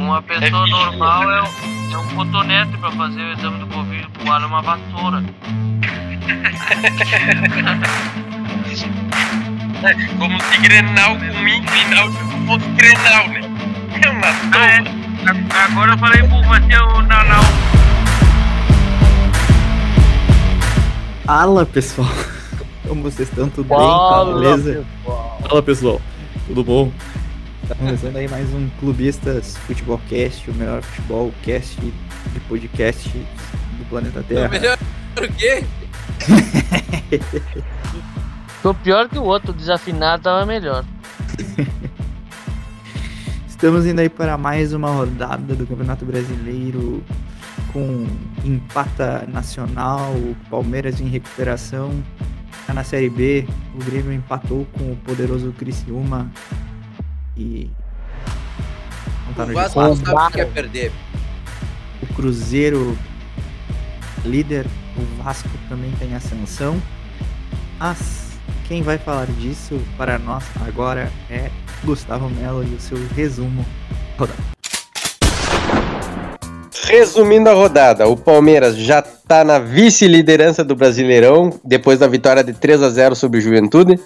Uma pessoa normal é, um- é um cotonete pra fazer o exame do Covid, o é uma vassoura. Como se Grenal com Infinal fosse Grenal, né? É uma Ah, é. Agora eu falei vai ser o Nanau. Fala pessoal, como vocês estão? Tudo bem? Fala, Beleza? Fala pessoal, tudo bom? Tá começando aí mais um Clubistas Futebol Cast, o melhor futebol cast de podcast do planeta É Terra. melhor o quê? Tô pior que o outro, desafinado tava melhor. Estamos indo aí para mais uma rodada do Campeonato Brasileiro com empata nacional, o Palmeiras em recuperação. Tá na Série B, o Grêmio empatou com o poderoso Criciúma e não tá O no Vasco G4. não sabe o que é perder. O Cruzeiro líder, o Vasco também tem ascensão. Mas quem vai falar disso para nós agora é Gustavo Melo e o seu resumo. Rodada. Resumindo a rodada, o Palmeiras já tá na vice-liderança do Brasileirão, depois da vitória de 3 a 0 sobre o Juventude.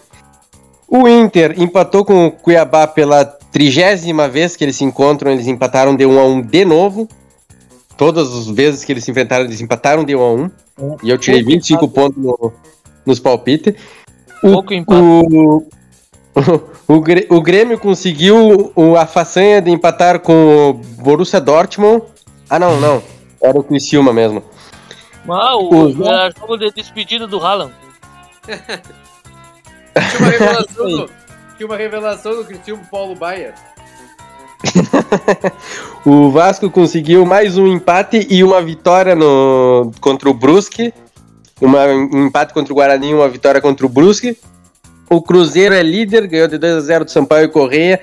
O Inter empatou com o Cuiabá pela trigésima vez que eles se encontram, eles empataram de 1 a 1 de novo. Todas as vezes que eles se enfrentaram, eles empataram de 1 a 1. E eu tirei 25 pontos no- nos palpites. O, Pouco empate. o, o, o Grêmio conseguiu o- a façanha de empatar com o Borussia Dortmund. Ah, não, não. Era o Criciúma mesmo. Ah, O o, jogo de despedida do Haaland. Tinha uma revelação do, tinha uma revelação do Cristiano Paulo Baier. O Vasco conseguiu mais um empate e uma vitória no, contra o Brusque. Uma, um empate contra o Guarani e uma vitória contra o Brusque. O Cruzeiro é líder, ganhou de 2 a 0 do Sampaio e Correia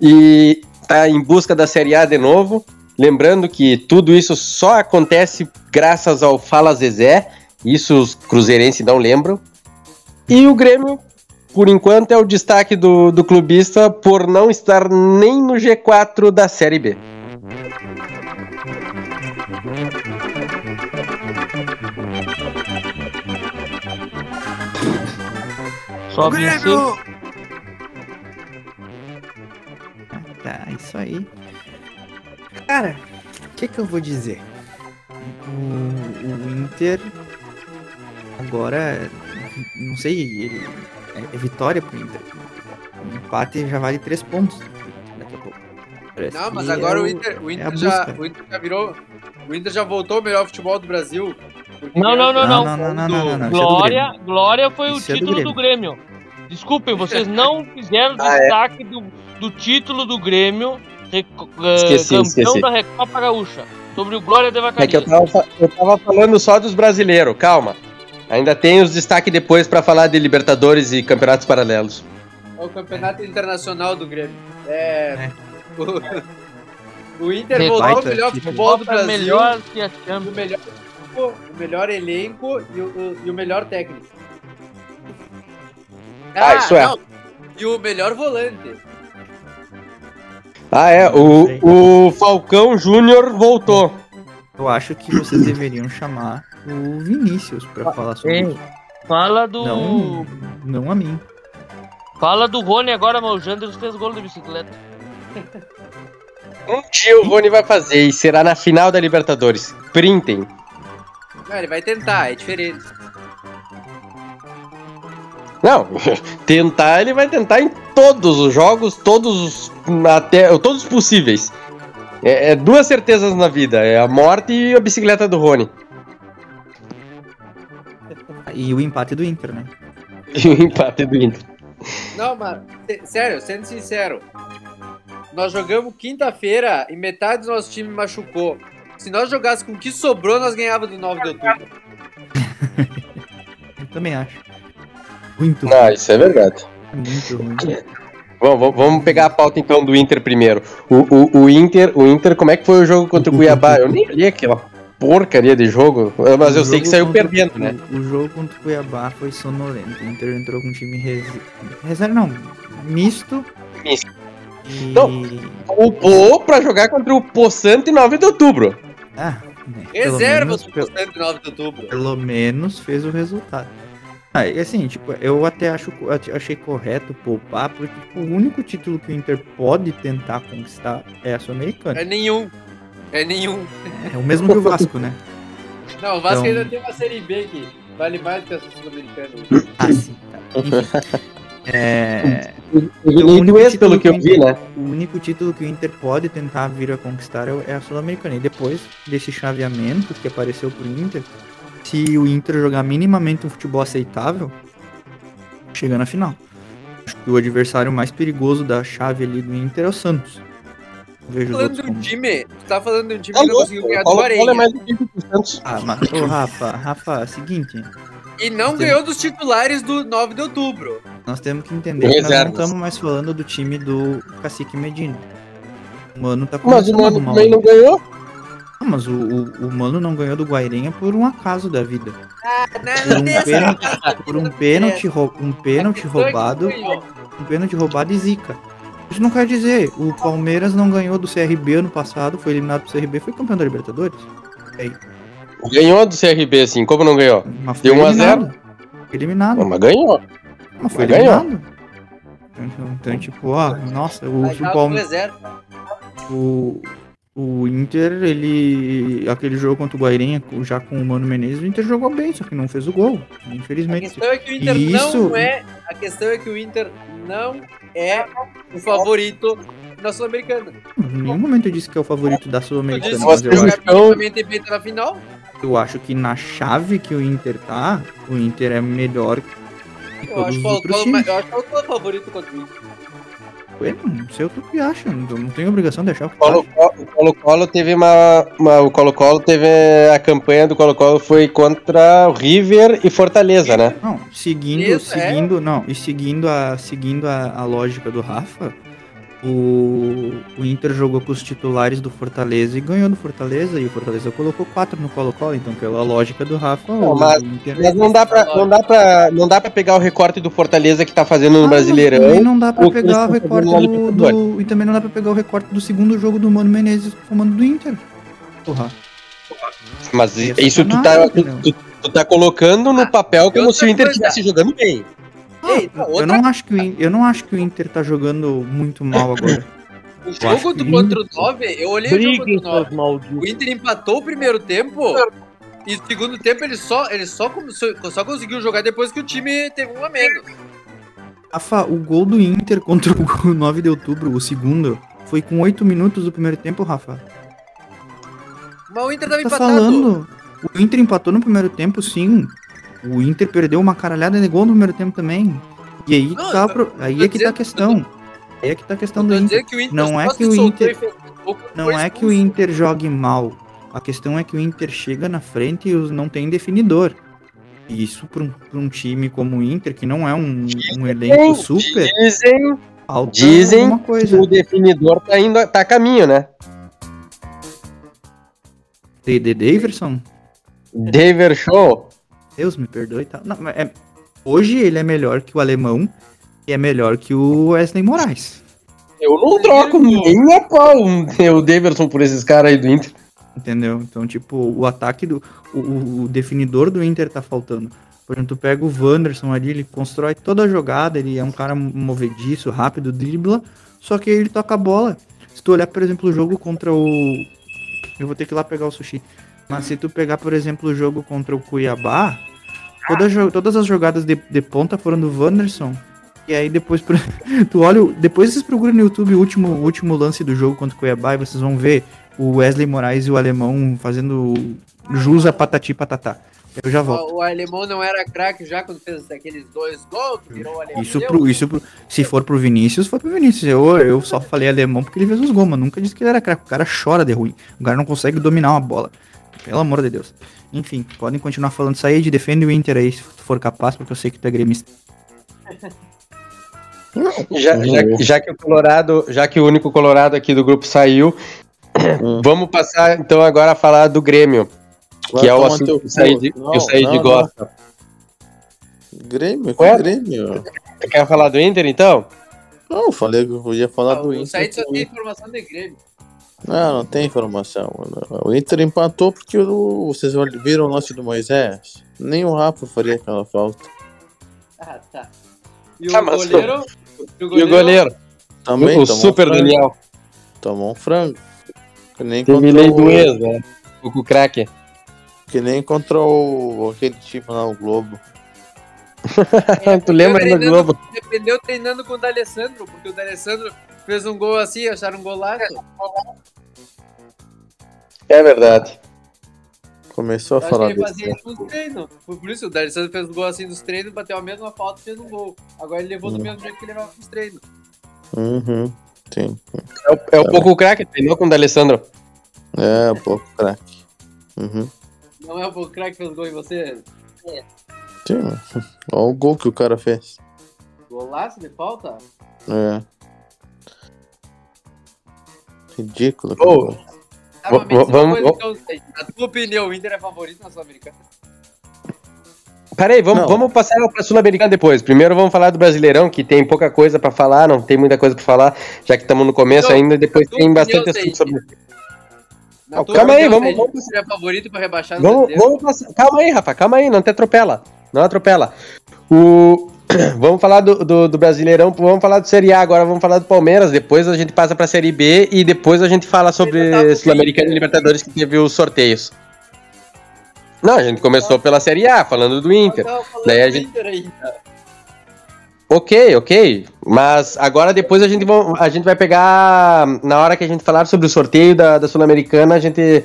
e está em busca da Série A de novo. Lembrando que tudo isso só acontece graças ao Fala Zezé. Isso os cruzeirenses não lembram. E o Grêmio, por enquanto, é o destaque do, do clubista por não estar nem no G4 da Série B. Só venceu. Tá, isso aí. Cara, o que, que eu vou dizer? O, o Inter agora, não sei, ele, é, é vitória pro Inter. O empate já vale três pontos daqui a pouco. Parece Não, mas agora é o Inter, o, é Inter a já, o Inter já virou. O Inter já voltou ao melhor futebol do Brasil. Não, não, não, Não, não. não, é Glória. Glória foi Isso o é do título do Grêmio. Desculpem, vocês não fizeram Ah, é. destaque do, do título do Grêmio, eh, Esqueci, campeão esqueci. da Recopa Gaúcha, sobre o Glória de É que eu Vacaria. tava, eu tava falando só dos brasileiros, calma. Ainda tem os destaques depois pra falar de Libertadores e campeonatos paralelos. É o campeonato internacional do Grêmio. É. É. O, o Inter voltou ao melhor futebol do Brasil. melhor que a O melhor, o melhor elenco e o, o- e o melhor técnico. Ah, isso é. E o melhor volante. Ah, é, o, o Falcão Júnior voltou. Eu acho que vocês deveriam chamar o Vinícius pra falar sobre Ei, isso. Fala do. Não, não a mim. Fala do Rony agora, mas o Janders fez gol de bicicleta. Um dia o Rony vai fazer e será na final da Libertadores. Printem. Não, ele vai tentar, é diferente. Não, tentar ele vai tentar em todos os jogos, todos os, até, todos os possíveis. É, é duas certezas na vida, é a morte e a bicicleta do Rony. E o empate do Inter, né? E o empate do Inter. Não, mas, sé- sério, sendo sincero. Nós jogamos quinta-feira e metade do nosso time machucou. Se nós jogássemos com o que sobrou, nós ganhávamos do 9 de outubro. Eu também acho. Muito Não, isso é verdade. muito ruim. Vamos, vamos- vamos pegar a pauta então do Inter primeiro. O, o, o Inter, o Inter, como é que foi o jogo contra o Cuiabá? Eu nem li aquela porcaria de jogo, mas O eu sei que saiu contra- perdendo, né? O, o jogo contra o Cuiabá foi sonolento. O Inter entrou com um time reserva. Reserva não, misto. Misto. E... Não. Upou pra jogar contra o Poçante 9 de outubro. Ah, né, Reserva do pelo- 9 de outubro. pelo menos fez o resultado. Ah, e assim, tipo, eu até acho, achei correto poupar, porque tipo, o único título que o Inter pode tentar conquistar é a Sul-Americana. É nenhum. É nenhum. É o mesmo que o Vasco, né? Não, o Vasco Então- ainda tem uma Série B que vale mais que a Sul-Americana. Ah, sim. Tá. É, o único esse, pelo título que eu o vi, Inter- né? O único título que o Inter pode tentar vir a conquistar é é a Sul-Americana. E depois desse chaveamento que apareceu pro Inter, se o Inter jogar minimamente um futebol aceitável, chega na final. Acho que o adversário mais perigoso da chave ali do Inter é o Santos. Vejo falando de um time, tu tá falando de um time Tá que não conseguiu ganhar do Colo Colo é mais do que. Ah, mas, ô Rafa, Rafa, seguinte, E não ganhou dos titulares do 9 de outubro. nós temos que entender que nós não estamos mais falando do time do Cacique Medina. O Mano tá Mas o Mano também não ganhou. Ah, mas o, o, o Mano não ganhou do Guairenha por um acaso da vida. Por Não, um tem essa- pênalti, por um pênalti, rou- um pênalti roubado, Ganhou. um pênalti roubado e zica. Isso não quer dizer, o Palmeiras não ganhou do CRB ano passado, foi eliminado do CRB, foi campeão da Libertadores. Ganhou do CRB, assim. Como não ganhou? Mas foi Deu 1 a eliminado. Eliminado. Pô, mas ganhou. Mas foi mas ganhou. eliminado. Então, então, tipo, ó, nossa, o, o, tava com Palme- reserva. o, o Inter, ele. Aquele jogo contra o Guairenha, com- já com o Mano Menezes, o Inter jogou bem, só que não fez o gol. A Infelizmente. questão é que o Inter Isso- não é. A questão é que o Inter não é o favorito na Sul-Americana. Em nenhum momento eu disse que é o favorito da Sul-Americana, mas que eu acho, bem na final. eu acho que na chave que o Inter tá, o Inter é melhor que Eu todos acho os que o outros Colo- times. eu acho que é o favorito contra o Inter. Eu não sei o que acha, não, não tenho obrigação de achar o que Colo- acha. O Colo-Colo teve uma, uma- O Colo-Colo teve. A campanha do Colo-Colo foi contra o River e Fortaleza, né? Não, seguindo, Isso, é. seguindo, não, e seguindo a, seguindo a, a lógica do Rafa, o, o Inter jogou com os titulares do Fortaleza e ganhou do Fortaleza, e o Fortaleza colocou quatro no Colo-Colo, então pela lógica do Rafa, Não, o mas- Inter... Mas não dá pra, não dá pra, não dá pra pegar o recorte do Fortaleza que tá fazendo no Ah, Também Brasileirão. não dá pra o pegar o recorte do, do- E também não dá pra pegar o recorte do segundo jogo do Mano Menezes comando do Inter. Porra. Mas É isso tu tá, tu, tu- tu tá colocando no papel como se o Inter estivesse jogando bem. Não, Eu não, acho que o, In- eu não acho que o Inter tá jogando muito mal agora. O jogo do contra o 9, eu olhei o jogo Briguem, contra o 9. seus malditos. O Inter empatou o primeiro tempo. E no segundo tempo ele só, ele só, começou- só conseguiu jogar depois que o time teve um a menos. Rafa, o gol do Inter contra o 9 de outubro, o segundo, foi com 8 minutos do primeiro tempo, Rafa. Mas o Inter tava tá empatado. falando? O Inter empatou no primeiro tempo, sim. O Inter perdeu uma caralhada de gol no primeiro tempo também. E aí, Não, tá, eu- pro- aí é que tá a questão. Aí é que tá a questão do Inter. que Inter Não é que o Inter- Não foi é que o. Inter jogue mal. A questão é que o Inter chega na frente e não tem definidor. E isso para um, pra um time como o Inter, que não é um, um elenco super, Dizem dizem alguma que coisa. o definidor tá indo, tá a caminho, né? De, de Daverson? Daver Show. Deus me perdoe. Tá. Não, mas é- hoje ele é melhor que o alemão e é melhor que o Wesley Moraes. Eu não troco nem a pau o Daverson por esses caras aí do Inter. Entendeu? Então, tipo, o ataque do. O, o- o definidor do Inter tá faltando. Por exemplo, tu pega o Wanderson ali, ele constrói toda a jogada, ele é um cara movediço, rápido, dribla, só que ele toca a bola. Se tu olhar, por exemplo, o jogo contra o. Eu vou ter que ir lá pegar o sushi. Mas se tu pegar, por exemplo, o jogo contra o Cuiabá, toda jo- todas as jogadas de, de ponta foram do Wanderson. E aí depois tu olha, depois vocês procuram no YouTube o último, o último lance do jogo contra o Cuiabá e vocês vão ver o Wesley Moraes e o alemão fazendo jus a patati patatá. Eu já volto. O, alemão não era craque já quando fez aqueles dois gols, virou o alemão. Isso pro, isso pro, se for pro Vinícius, foi pro Vinícius. Eu, eu só falei alemão porque ele fez os gols, mas nunca disse que ele era craque. O cara chora de ruim. O cara não consegue dominar uma bola. Pelo amor de Deus. Enfim, podem continuar falando isso aí de defende o Inter aí, se tu for capaz, porque eu sei que tu é gremista. Já, já, já que o Colorado, já que o único Colorado aqui do grupo saiu, vamos passar então agora a falar do Grêmio, que é o assunto teu que o Said, cu. que o Said Não, não, gosta. Grêmio? Ué? Grêmio? Quer falar do Inter então? Não, eu falei que eu ia falar do o Inter. site só tem informação de Grêmio. Não, não tem informação. O Inter empatou porque o- vocês viram o lance do Moisés. Nem o Rafa faria aquela falta. Ah, tá. E o Ah, mas- goleiro? E o goleiro? Também o Super um. Daniel. Tomou um frango. Que nem lei o, do ex, né? O o craque. Que nem contra o aquele time lá, o Globo. tu lembra do Globo? Dependeu treinando com o D'Alessandro, porque o D'Alessandro fez um gol assim, acharam um golaço. É verdade. Começou a Eu acho que falar ele fazia disso. isso nos treinos. Foi por isso, o D'Alessandro fez um gol assim nos treinos, bateu a mesma falta e fez um gol. Agora ele levou do Hum. mesmo jeito que ele levava nos treinos. Uhum. Sim. É o, é o pouco craque, treinou com o D'Alessandro. É, pouco craque. Uhum. Não é o craque que fez gol em você? Sim. Olha o gol que o cara fez. Golaço de falta? É. Ridículo. Ô, Tá, V- vamos-. Na tua opinião, o Inter é favorito na Sul-Americana? Peraí, vamos, Não. vamos passar pra Sul-Americana depois. Primeiro vamos falar do Brasileirão, que tem pouca coisa pra falar, não tem muita coisa pra falar, já que estamos no começo Então, ainda, depois tem opinião, bastante assunto sobre Não, calma aí, vamos- vamos- Você é favorito pra rebaixar no Vamos, vamos passar. Calma aí, Rafa, calma aí, não te atropela. Não atropela. O... Vamos falar do, do, do Brasileirão, vamos falar do Série A agora, vamos falar do Palmeiras, depois a gente passa pra Série B e depois a gente fala sobre Sul-Americana e. Libertadores que teve os sorteios. Não, a gente começou pela Série A, falando do Inter. Falando Daí a gente- Inter ainda. Ok, ok. Mas agora depois a gente, vão- a gente vai pegar. Na hora que a gente falar sobre o sorteio da, da Sul-Americana, a gente,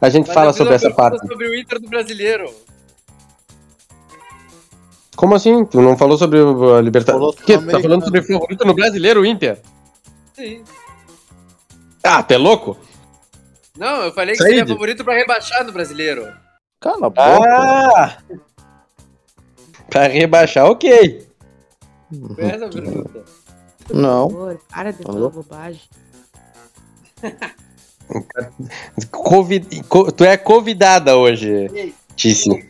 a gente Mas fala sobre essa parte. sobre o Inter do brasileiro. Como assim? Tu não falou sobre o a Libertadores? Falou O quê? Tu tá falando sobre favorito no brasileiro, o Inter? Sim. Ah, tu é louco? Não, eu falei que Said. seria favorito pra rebaixar no brasileiro. Cala a boca. Ah! Pra rebaixar, ok. Foi essa a pergunta. Não. favor, para de falar bobagem. Tu é convidada hoje, Tice.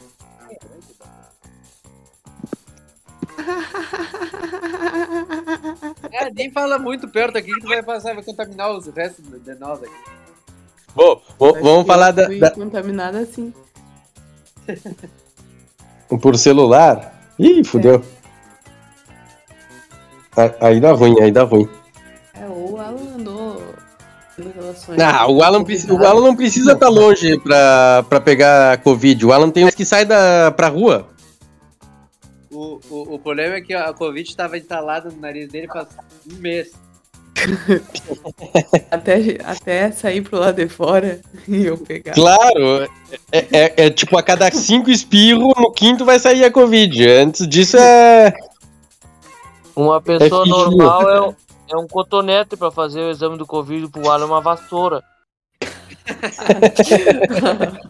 É, nem fala muito perto aqui que tu vai passar, vai contaminar os restos de nós aqui. Bom, Acho vamos que falar eu da, da- contaminada assim. por celular. Ih, fudeu. Aí- Aí dá ruim, aí dá ruim. É, ou o Alan andou. Ah, o Alan, o Alan não precisa estar longe pra, pra pegar Covid. O Alan tem uns que sai da, pra rua. O, o, o problema é que a Covid estava instalada no nariz dele faz um mês. Até, até sair pro lado de fora e eu pegar. Claro, é, é- é tipo a cada cinco espirros, no quinto vai sair a Covid. Antes disso é. Uma pessoa fingiu. normal é, um- é um cotonete pra fazer o exame do Covid, pro Alan é uma vassoura.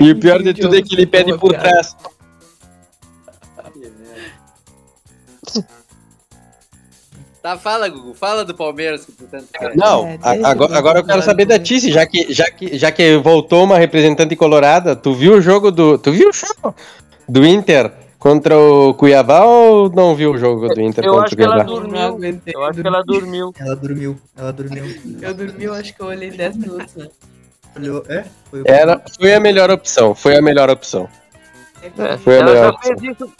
E o pior de tudo é que ele pede por trás. Tá, fala, Gugu. Fala do Palmeiras que tu tanto quer. Não, É, a- agora, eu agora eu quero saber da Tice, já que, já, que, já que voltou uma representante colorada, tu viu o jogo do. Tu viu o jogo do Inter contra o Cuiabá ou não viu o jogo do Inter Eu contra acho o que ela Cuiabá? Dormiu. Eu acho que ela dormiu. Ela dormiu, ela dormiu. Eu dormi, eu acho que eu olhei 10 minutos, né? Olhou, é? Foi Era, foi a melhor opção, foi a melhor opção. É, Foi a ela melhor já opção. fez isso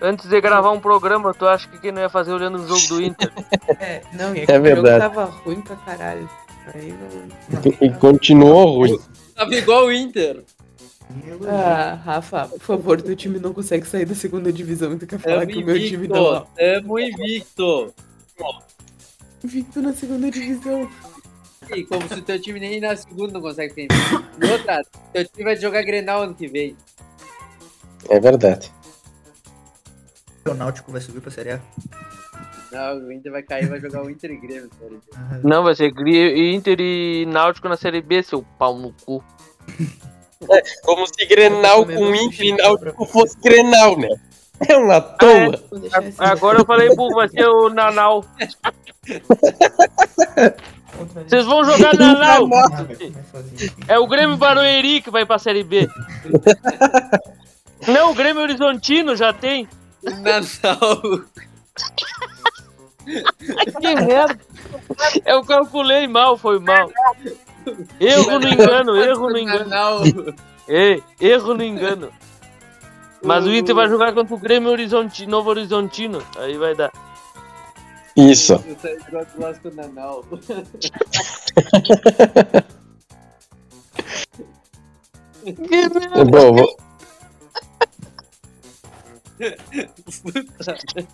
antes de gravar um programa. Tu acha que quem não ia fazer olhando o jogo do Inter? É, não, e é que É o jogo verdade. tava ruim pra caralho. Aí não. E, continuou ruim. Tava igual o Inter. Ah, Rafa, por favor, teu time não consegue sair da segunda divisão e tu quer falar Tamo que o meu time tá invicto. mal. Tamo invicto. Invicto na segunda divisão. E como se o teu time nem na segunda não consegue ter. E outra, teu time vai jogar Grenal ano que vem. É verdade. O Náutico vai subir pra Série A. Não, o Inter vai cair, vai jogar o Inter e Grêmio. sério. Não, vai ser Inter e Náutico na Série B, seu pau no cu. Como se Grenal com Inter e Náutico fosse Grenal, né? É uma toa. Deixar esse Agora eu falei, burro, vai ser o Nanau. Vocês vão jogar Nanau. Ah, isso. É o Grêmio Barueri que vai pra Série B. Não, o Grêmio Horizontino já tem. Natal. Que merda. Eu calculei mal, foi mal. Erro no engano, erro no engano. Ei, erro no engano. Mas o Inter vai jogar contra o Grêmio Horizonte, Novo Horizontino. Aí vai dar. Isso. o Sérgio Grosso lasca o Nanau. Bom, vou-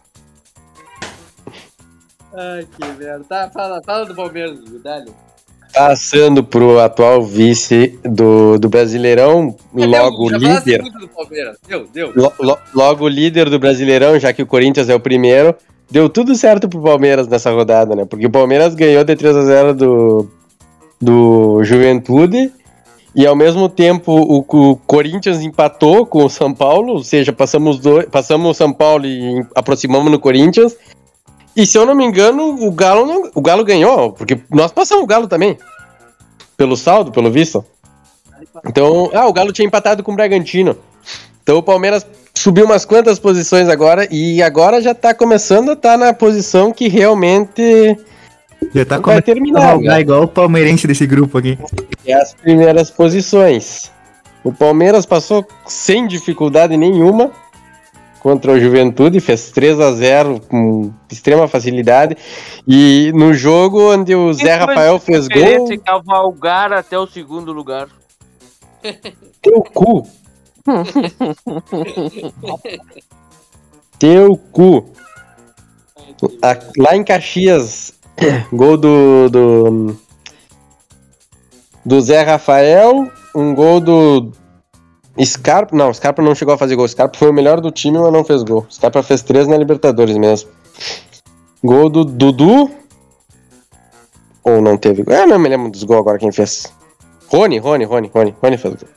Ai, que merda. Tá, fala, fala do Palmeiras, Dali. passando pro atual vice do, do Brasileirão, logo Já falaste líder. Palmeiras. Deu, deu. Lo- lo- logo líder do Brasileirão, já que o Corinthians é o primeiro. Deu tudo certo pro Palmeiras nessa rodada, né? Porque o Palmeiras ganhou de 3 a 0 do, do Juventude. E ao mesmo tempo o, o Corinthians empatou com o São Paulo, ou seja, passamos, passamos o São Paulo e aproximamos no Corinthians. E se eu não me engano, o Galo, não- o Galo ganhou, porque nós passamos o Galo também. Pelo saldo, pelo visto. Então, ah, o Galo tinha empatado com o Bragantino. Então o Palmeiras subiu umas quantas posições agora e agora já tá começando a estar na posição que realmente Já tá vai a terminar. cavalgar né? igual o palmeirense desse grupo aqui. É as primeiras posições. O Palmeiras passou sem dificuldade nenhuma contra o Juventude, fez 3 a 0 com extrema facilidade. E no jogo onde o Zé Rafael fez gol, Esse cavalgar até o segundo lugar. teu cu. teu cu. A- lá em Caxias, gol do, do. Do Zé Rafael, um gol do. Scarpa. Não, Scarpa não chegou a fazer gol. Scarpa foi o melhor do time, mas não fez gol. Scarpa fez três na Libertadores mesmo. Gol do Dudu. Ou não teve gol? Ah, não me lembro dos gols agora quem fez. Rony, Rony, Rony, Rony. Rony fez gol.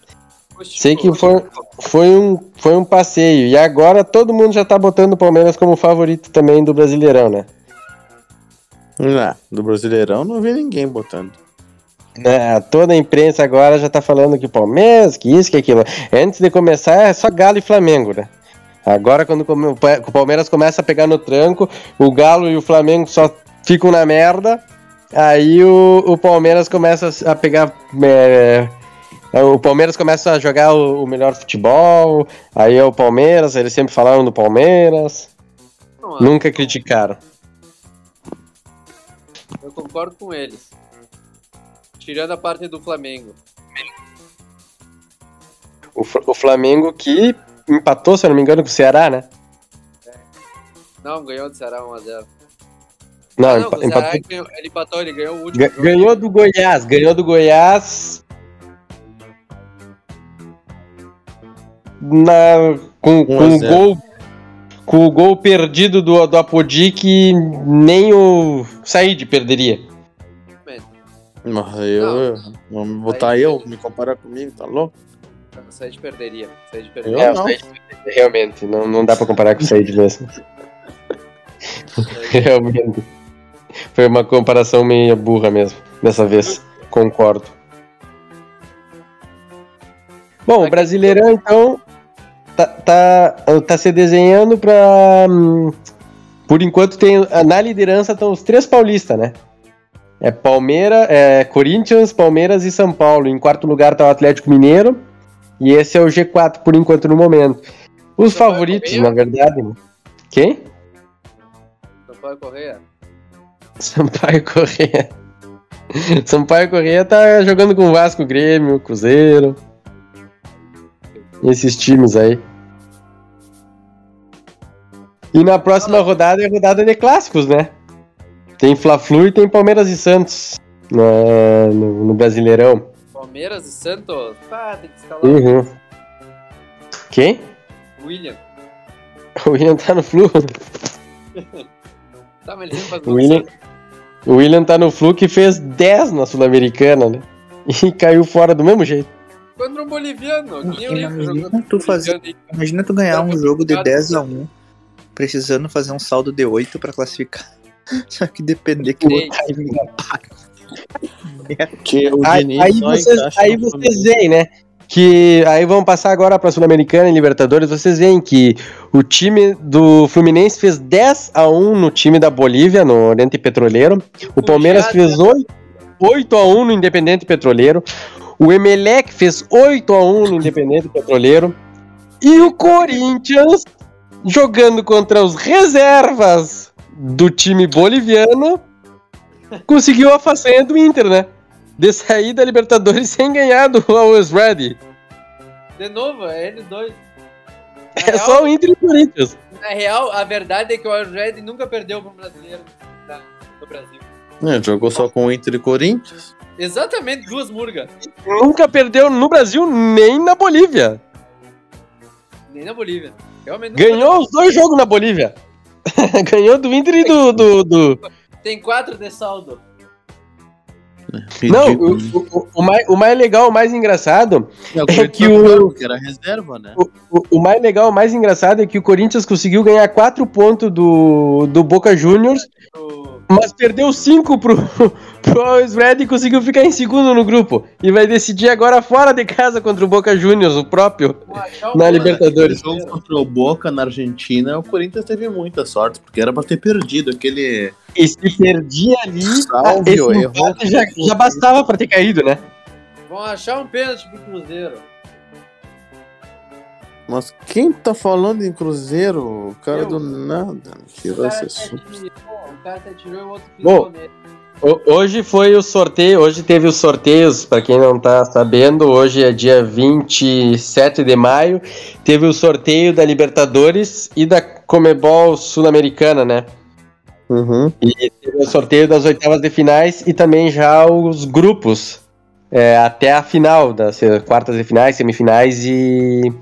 Sei que foi, foi, um, foi um passeio. E agora todo mundo já tá botando o Palmeiras como favorito também do Brasileirão, né? Não, do Brasileirão não vi ninguém botando. Né, Toda a imprensa agora já tá falando que o Palmeiras, que isso, que aquilo. Antes de começar, é só Galo e Flamengo, né? Agora, quando o Pa- o Palmeiras começa a pegar no tranco, o Galo e o Flamengo só ficam na merda. Aí o, o Palmeiras começa a pegar. é, o Palmeiras começa a jogar o, o melhor futebol. Aí é o Palmeiras, eles sempre falaram do Palmeiras. Não, Nunca criticaram. Eu concordo com eles. Tirando a parte do Flamengo. O, o Flamengo que empatou, se eu não me engano, com o Ceará, né? Não, ganhou do Ceará 1x0. Não, Ah, empa- o Ceará empatou. ganhou- ele empatou, ele ganhou o último. Ga- jogo. Ganhou do Goiás, ganhou do Goiás. Na, com, com zero. gol com o gol perdido do, do Apodi que nem o Said perderia. Mas eu, vamos botar Aí- eu, me comparar comigo, tá louco? O Said perderia. Said Eu perderia. É, o não. Said perderia, realmente, não, não dá pra comparar com o Said mesmo. realmente. Foi uma comparação meio burra mesmo, dessa vez. Concordo. Bom, o Brasileirão, então, tá, tá, tá se desenhando pra. hum, Por enquanto, tem na liderança estão os três paulistas, né? É Palmeiras, é Corinthians, Palmeiras e São Paulo. Em quarto lugar tá o Atlético Mineiro. E esse é o G4 por enquanto no momento. Os Sampaio favoritos, na verdade. né? Quem? Sampaio Correia. Sampaio Corrêa. Sampaio Corrêa tá jogando com o Vasco, Grêmio, Cruzeiro. Esses times aí. E na próxima rodada é rodada de clássicos, né? Tem Fla-Flu e tem Palmeiras e Santos na- no, no Brasileirão. Palmeiras e Santos. Pá, tem que escalar Uhum. Quem? William. O William tá no Flu. Tá, mas ele faz O William, o William tá no Flu que fez 10 na Sul-Americana, né? E caiu fora do mesmo jeito. Contra um boliviano. Imagina jogou tu fazer- boliviano Imagina tu ganhar um Não, jogo de obrigado. 10 a 1 precisando fazer um saldo de 8 pra classificar. Só que depender que o empate. Que o Aí, aí vocês, aí vocês veem, né? que aí vamos passar agora para Sul-Americana e Libertadores. Vocês veem que o time do Fluminense fez 10 a 1 no time da Bolívia, no Oriente Petroleiro. O Palmeiras fez 8, 8 a 1 no Independente Petroleiro. O Emelec fez 8 a 1 no Independente Petroleiro. E o Corinthians jogando contra os reservas do time boliviano conseguiu a façanha do Inter, né? De sair da Libertadores sem ganhar do Always Ready. De novo, é N2. Na É real- só o Inter e o Corinthians. Na real, a verdade é que o Red nunca perdeu para um brasileiro da- do Brasil. É, jogou só com o Inter e Corinthians. Exatamente, duas murgas. Nunca perdeu no Brasil nem na Bolívia. Nem na Bolívia. Realmente Ganhou os dois jogos na Bolívia. Ganhou do Inter e do. do, do-. Tem quatro de saldo. Não, o, o, o mais, o mais legal, o mais engraçado É, o é que tá o- porque era reserva, né? O, o mais legal, o mais engraçado é que o Corinthians conseguiu ganhar 4 pontos do, do Boca Juniors, O- mas perdeu 5 pro, pro Red e conseguiu ficar em segundo no grupo. E vai decidir agora fora de casa contra o Boca Juniors, o próprio, na bom- Libertadores. O jogo contra o Boca na Argentina, o Corinthians teve muita sorte, porque era pra ter perdido aquele. E se perdia ali, Salve, esse empate já, já bastava pra ter caído, né? Vão achar um pênalti pro Cruzeiro. Mas quem tá falando em Cruzeiro? O cara Eu. do nada tirou cara, esse assunto. Cara até tirou e o outro Bom, pisou nele. Hoje foi o sorteio, hoje teve os sorteios, pra quem não tá sabendo, hoje é dia 27 de maio, teve o sorteio da Libertadores e da Comebol Sul-Americana, né? Uhum. E teve o sorteio das oitavas de finais e também já os grupos, é, até a final, das se- quartas de finais, semifinais e,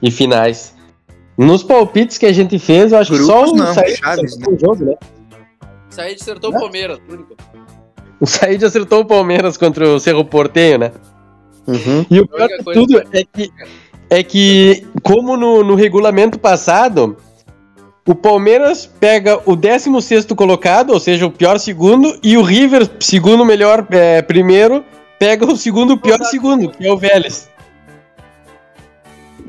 e finais. Nos palpites que a gente fez, eu acho que só Grupos o não, Said chaves, acertou o jogo, né? Saí acertou o Palmeiras, único. O Said acertou o Palmeiras contra o Cerro Porteio, né? Uhum. E o pior de tudo que- é que, é que como no, no regulamento passado, o Palmeiras pega o 16º colocado, ou seja, o pior segundo, e o River, segundo melhor é, primeiro, pega o segundo pior segundo, que é o Vélez.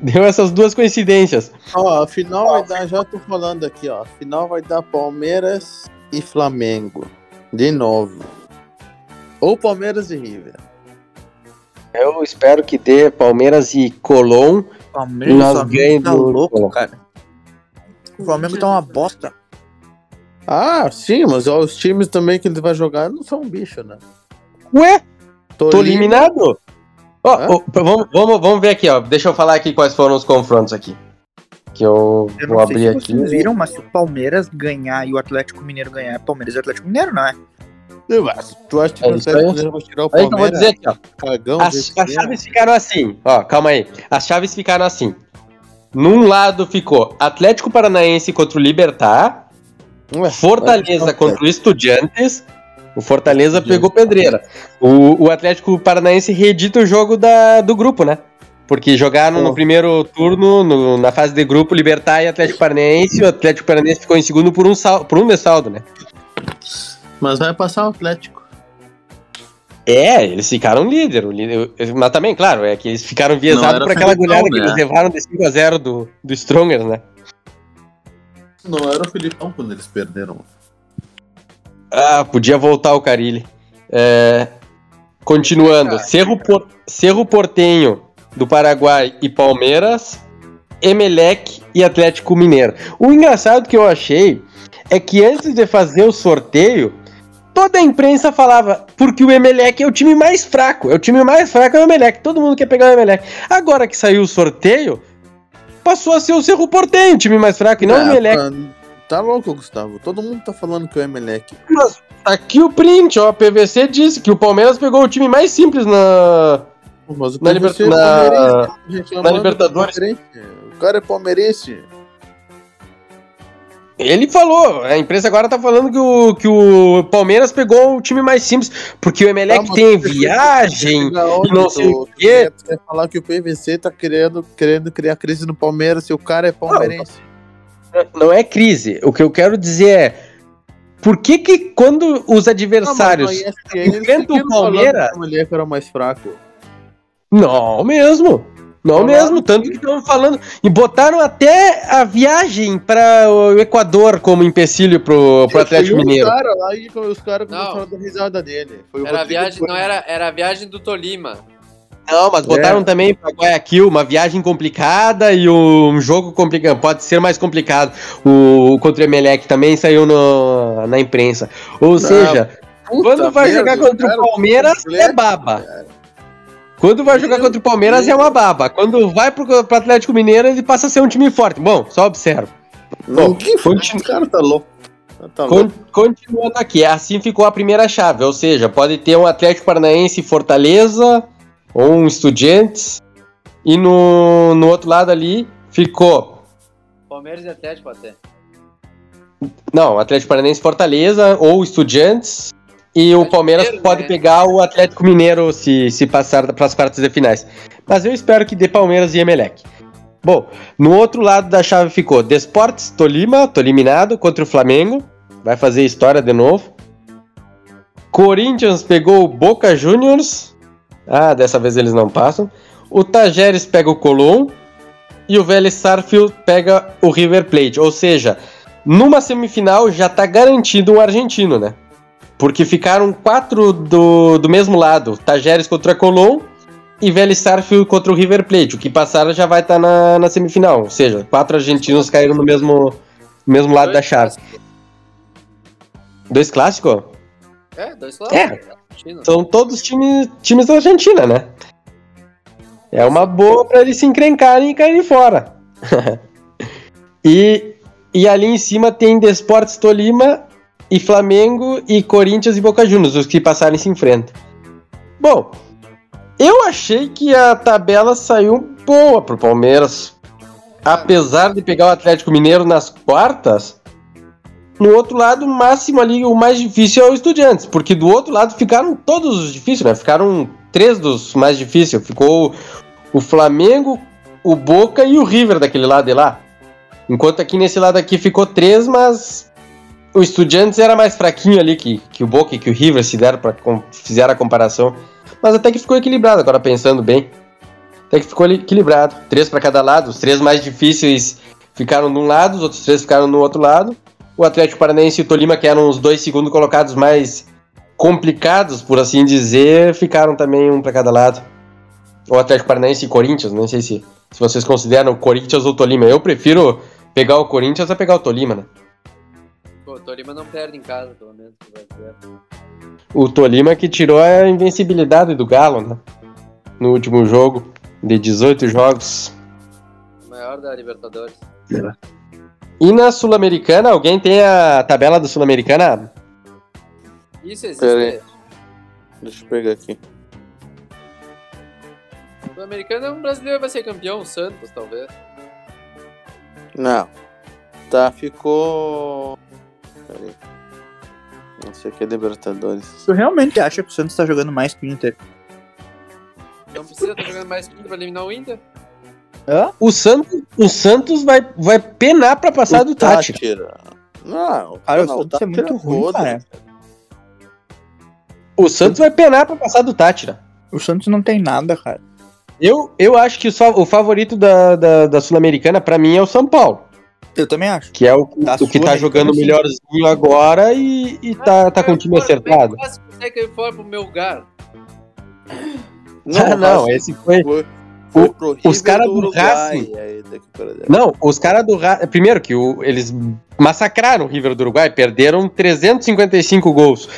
Deu essas duas coincidências. Ó, a final vai dar, já tô falando aqui, ó. A final vai dar Palmeiras e Flamengo. De novo. Ou Palmeiras e River. Eu espero que dê Palmeiras e Colom. Palmeiras, Nós ganhamos tá do- louco, cara. O Flamengo tá uma bosta. Ah, sim, mas ó, os times também que ele vai jogar não são bicho, né? Ué, tô Tolima- eliminado? Hã? ó, vamos, vamos, vamos ver aqui, ó. Deixa eu falar aqui quais foram os confrontos aqui. Que eu, Eu vou abrir se aqui. vocês viram, mas se o Palmeiras ganhar e o Atlético Mineiro ganhar, é Palmeiras e Atlético Mineiro, não é? Eu acho- Tu acha que É o Atlético. Mineiro vai tirar o Aí que eu vou Palmeiras? dizer aqui, ó. Cagão As, as chaves ficaram assim, ó, calma aí. As chaves ficaram assim. Num lado ficou Atlético Paranaense contra o Libertar, Ué, Fortaleza vai contra o Estudiantes. O Fortaleza pegou pedreira. O, o Atlético Paranaense reedita o jogo da, do grupo, né? Porque jogaram no primeiro turno, no- na fase de grupo, Libertar e Atlético Paranaense. O Atlético Paranaense ficou em segundo por um, sal, por um de saldo, né? Mas vai passar o Atlético. É, eles ficaram líder, líder. Mas também, claro, é que eles ficaram era por aquela goleada que né? eles levaram de 5x0 do, do Strongers, né? Não era o Filipão quando eles perderam. Ah, podia voltar o Carilli. É, continuando, Cerro, Por- Cerro Portenho do Paraguai e Palmeiras, Emelec e Atlético Mineiro. O engraçado que eu achei é que antes de fazer o sorteio, toda a imprensa falava porque o Emelec é o time mais fraco, é o time mais fraco é o Emelec, todo mundo quer pegar o Emelec. Agora que saiu o sorteio, passou a ser o Cerro Portenho o time mais fraco e não o É, Emelec. tá- Tá louco, Gustavo. Todo mundo tá falando que o Emelec. Mas aqui o print, ó, a PVC disse que o Palmeiras pegou o time mais simples na. Mas o Na PVC Liber- é na- na lembrando Libertadores. O cara é palmeirense. Ele falou, a imprensa agora tá falando que o, que o Palmeiras pegou o time mais simples, porque o Emelec Ah, mas tem viagem, onde não sei o quê. quer falar que o PVC tá querendo, querendo criar crise no Palmeiras se o cara é palmeirense. Não é crise. O que eu quero dizer é. Por que que quando os adversários. Não, mas no ESPN eles enfrenta o Palmeiras- que O Emelec era o mais fraco. Não mesmo. Não mesmo, tanto que estão falando. E botaram até a viagem para o Equador como empecilho pro, pro Atlético Foi um Mineiro. cara lá e os caras Não. começaram a dar risada dele. Foi o Era a viagem, não era, era a viagem do Tolima. Não, mas botaram também para Guayaquil uma viagem complicada e um jogo complicado. Pode ser mais complicado. O contra o Emelec também saiu no, na imprensa. Ou seja, Puta quando vai jogar contra o caras Palmeiras é baba. cara. Quando vai jogar Meu contra o Palmeiras é uma baba. Quando vai pro, pro Atlético Mineiro, ele passa a ser um time forte. Bom, só observa. Não, que continua- Esse cara tá louco. Tá Con- continuando aqui, assim ficou a primeira chave. Ou seja, pode ter um Atlético Paranaense e Fortaleza, ou um Estudiantes. E no, no outro lado ali ficou. Palmeiras e Atlético até. Não, Atlético Paranaense Fortaleza, ou Estudiantes. E o Palmeiras Mineiro, pode né? pegar o Atlético Mineiro se, se passar para as quartas de finais. Mas eu espero que dê Palmeiras e Emelec. Bom, no outro lado da chave ficou Desportes Tolima, tô eliminado contra o Flamengo. Vai fazer história de novo. Corinthians pegou o Boca Juniors. Ah, dessa vez eles não passam. O Tajeres pega o Colón. E o Vélez Sarfield pega o River Plate. Ou seja, numa semifinal já tá garantido um argentino, né? Porque ficaram quatro do, do mesmo lado. Tajeres contra Colón e Vélez Sarfield contra o River Plate. O que passaram já vai estar na, na semifinal. Ou seja, quatro argentinos caíram no mesmo, mesmo lado da chave. Dois clássicos? É, dois lados. É. Argentina. São todos times, times da Argentina, né? É uma boa pra eles se encrencarem e caírem fora. e, e ali em cima tem Desportes Tolima e Flamengo e Corinthians e Boca Juniors, os que passarem se enfrentam. Bom, eu achei que a tabela saiu boa pro Palmeiras. Apesar de pegar o Atlético Mineiro nas quartas, no outro lado, máximo ali, o mais difícil é o Estudiantes, porque do outro lado ficaram todos os difíceis, né? Ficaram três dos mais difíceis. Ficou o Flamengo, o Boca e o River daquele lado de lá. Enquanto aqui nesse lado aqui ficou três, mas o Estudiantes era mais fraquinho ali que, que o Boca e que o River se deram para fizeram a comparação. Mas até que ficou equilibrado, agora pensando bem. Até que ficou equilibrado. Três para cada lado. Os três mais difíceis ficaram de um lado, os outros três ficaram no outro lado. O Atlético Paranaense e o Tolima, que eram os dois segundos colocados mais complicados, por assim dizer, ficaram também um para cada lado. O Atlético Paranaense e Corinthians, não sei se, se vocês consideram Corinthians ou Tolima. Eu prefiro pegar o Corinthians a pegar o Tolima, né? Pô, o Tolima não perde em casa, pelo menos. O Tolima que tirou a invencibilidade do Galo, né? No último jogo, de 18 jogos. O maior da Libertadores. E na Sul-Americana, alguém tem a tabela da Sul-Americana? Isso existe. Pera aí. Deixa eu pegar aqui. O americano é um brasileiro vai ser campeão, o Santos, talvez. Não. Tá, ficou. Pera aí. Não sei o que é Libertadores. Tu realmente acha que o Santos tá jogando mais que o Inter? Não precisa estar jogando mais time pra eliminar o Inter. O Santos, o Santos vai, vai penar pra passar do Tati. Tátira. Não, Cara, o não, Santos é Tátira muito ruim, foda. cara. O Santos vai penar pra passar do Tátira. O Santos não tem nada, cara. Eu, eu acho que o, fa- o favorito da, da, da Sul-Americana, pra mim, é o São Paulo. Eu também acho. Que é o, Da o que tá jogando melhorzinho agora e, e tá, tá com o time acertado. Quase consegue fora pro meu lugar. Ah, não, esse foi. foi, os caras do Uruguai, Racing-. Não, os caras do Ra- Primeiro que o- eles massacraram o River do Uruguai, perderam 355 gols.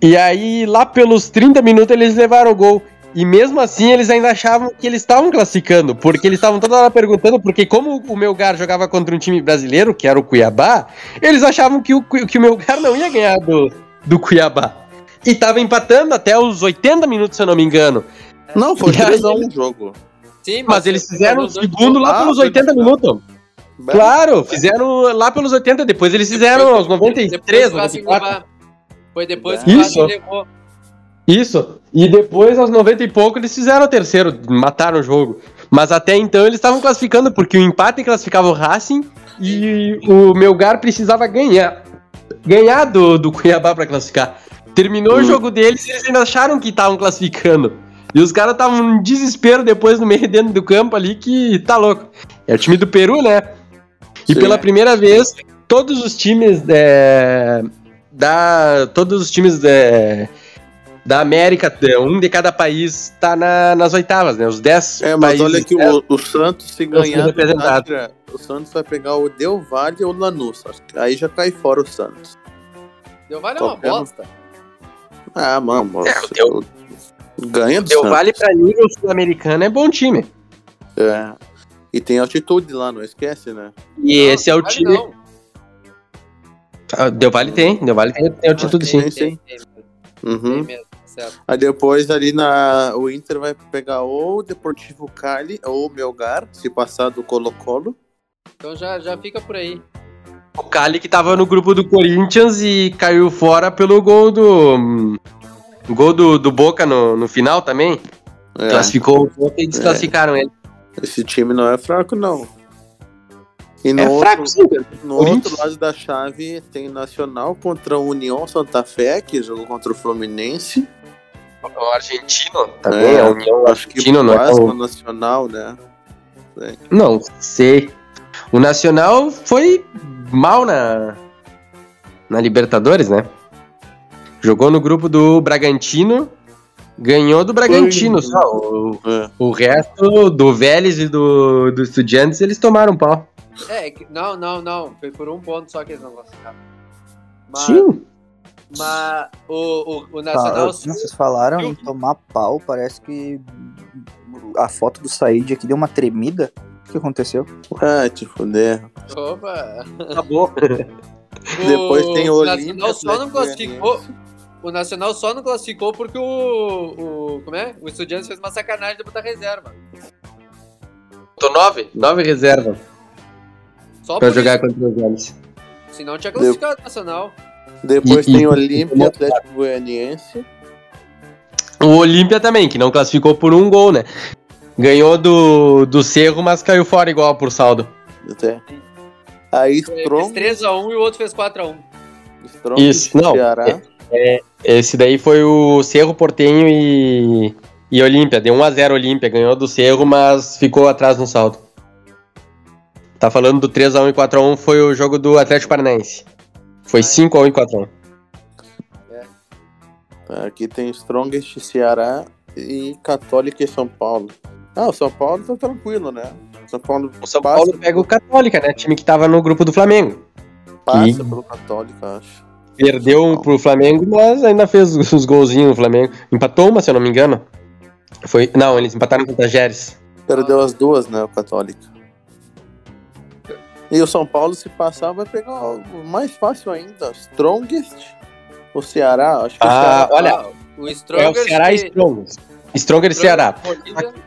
E aí, lá pelos 30 minutos, eles levaram o gol. E mesmo assim, eles ainda achavam que eles estavam classificando, porque eles estavam toda hora perguntando, porque como o Melgar jogava contra um time brasileiro, que era o Cuiabá, eles achavam que o, que o Melgar não ia ganhar do, do Cuiabá. E tava empatando até os 80 minutos, se eu não me engano. Não, foi E aí 3x1 o jogo. Sim, Mas eles fizeram o segundo lá Ah, pelos foi 80 legal. minutos. Claro, fizeram lá pelos 80, depois eles fizeram aos 93, Depois o Racing 94. levar. Foi depois que o Isso. Racing levou. Isso. E depois, aos 90 e pouco, eles fizeram o terceiro, mataram o jogo. Mas até então eles estavam classificando, porque o empate classificava o Racing e o Melgar precisava ganhar. Ganhar do, do Cuiabá pra classificar. Terminou o jogo deles e eles ainda acharam que estavam classificando. E os caras estavam num desespero depois no meio dentro do campo ali que tá louco. É o time do Peru, né? E Sim. pela primeira vez, todos os times é, da. Todos os times é, da América, é, um de cada país, tá na- nas oitavas, né? Os 10 É, mas países. olha que o, o Santos, se ganhar, Nádia, o Santos vai pegar o Del Valle ou o Lanús. Aí já cai fora o Santos. Deu vale é uma um. bosta. Ah, mano. É, o Del- Ganha do Deu Santos. vale pra nível sul-americano, é bom time. É. E tem altitude lá, não esquece, né? E Não, esse é o vale time. não. Ah, Deu vale tem, Deu vale tem, tem altitude sim. Tem, sim. Tem, tem, Uhum. tem mesmo, certo. Aí depois ali na. O Inter vai pegar ou o Deportivo Cali ou o Melgar, se passar do Colo-Colo. Então já, já fica por aí. O Cali que tava no grupo do Corinthians e caiu fora pelo gol do. Hum, Gol do, do Boca no, no final também. É, Classificou o Boca e desclassificaram ele. esse time não é fraco, não. E no, É outro, fraco sim, no outro lado da chave tem Nacional contra o União Santa Fé, que jogou contra o Fluminense. O argentino também, É, a União Acho que Argentino, não é? no Nacional, né? Não, sei. O Nacional foi mal na, na Libertadores, né? Jogou no grupo do Bragantino, ganhou do Bragantino Foi. só. O, É. o resto do Vélez e do, do Estudiantes, eles tomaram pau. É, que- não, não, não. Foi por um ponto só que eles não classificaram. Mas, Sim. mas o, o, o Tá, Nacional eu- vocês falaram em tomar pau, parece que a foto do Said aqui deu uma tremida. O que aconteceu? Ah, te fuder. Opa! Acabou. Depois tem o o Olímpia. Nacional só não classificou. O Nacional só não classificou porque o. o como é? O Estudiantes fez uma sacanagem de botar reserva. Tô nove, nove reserva Só pra jogar isso. contra os Vélez. Senão tinha classificado o Nacional. Depois E- tem e- Olímpia e- Atlético Goianiense. O Olímpia também, que não classificou por um gol, né? Ganhou do, do Cerro, mas caiu fora igual por saldo. Até. Aí Fez Strong, 3x1 e o outro fez 4x1. Strong Isso, não. Ceará. Esse daí foi o Cerro Portenho e, e Olímpia. Deu 1x0 Olímpia, ganhou do Cerro, mas ficou atrás no saldo. Tá falando do 3x1 e 4x1 foi o jogo do Atlético Paranaense. Foi 5x1 e 4x1. Aqui tem Strongest Ceará e Católica e São Paulo. Ah, o São Paulo tá tranquilo, né? São Paulo O São passa, Paulo pega o Católica, né? Time que tava no grupo do Flamengo. passa e- pelo Católica, acho. Perdeu um pro Flamengo, mas ainda fez os golzinhos no Flamengo. Empatou uma, se eu não me engano. Foi, não, eles empataram contra a Geres. Perdeu as duas, né? O Católica. E o São Paulo, se passar, vai pegar o mais fácil ainda. Strongest, o Ceará. Acho que o Ah, Ceará. olha, Ah, o É o. Ceará e Strongers. Stronger e Ceará.